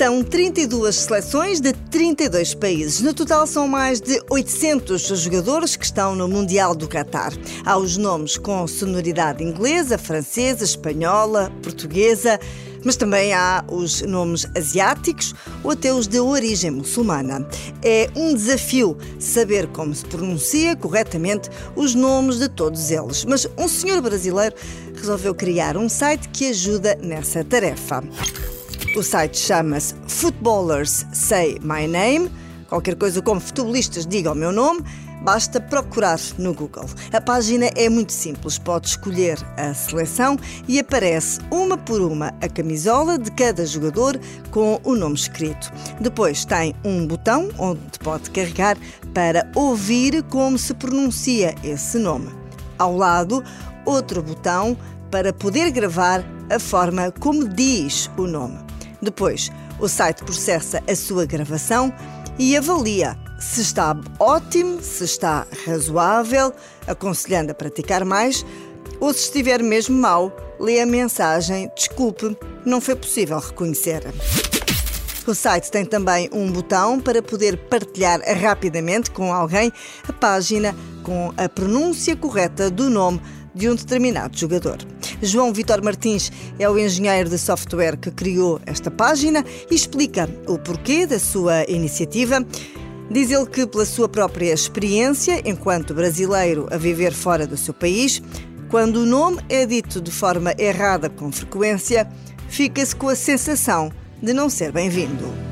São 32 seleções de 32 países. No total, são mais de 800 jogadores que estão no Mundial do Qatar. Há os nomes com sonoridade inglesa, francesa, espanhola, portuguesa mas também há os nomes asiáticos ou até os de origem muçulmana. É um desafio saber como se pronuncia corretamente os nomes de todos eles, mas um senhor brasileiro resolveu criar um site que ajuda nessa tarefa. O site chama-se Footballers Say My Name, qualquer coisa como futebolistas diga o meu nome Basta procurar no Google. A página é muito simples. Pode escolher a seleção e aparece uma por uma a camisola de cada jogador com o nome escrito. Depois tem um botão onde pode carregar para ouvir como se pronuncia esse nome. Ao lado, outro botão para poder gravar a forma como diz o nome. Depois, o site processa a sua gravação e avalia se está ótimo, se está razoável, aconselhando a praticar mais, ou se estiver mesmo mal, lê a mensagem Desculpe, não foi possível reconhecer. O site tem também um botão para poder partilhar rapidamente com alguém a página com a pronúncia correta do nome de um determinado jogador. João Vitor Martins é o engenheiro de software que criou esta página e explica o porquê da sua iniciativa Diz ele que, pela sua própria experiência, enquanto brasileiro a viver fora do seu país, quando o nome é dito de forma errada com frequência, fica-se com a sensação de não ser bem-vindo.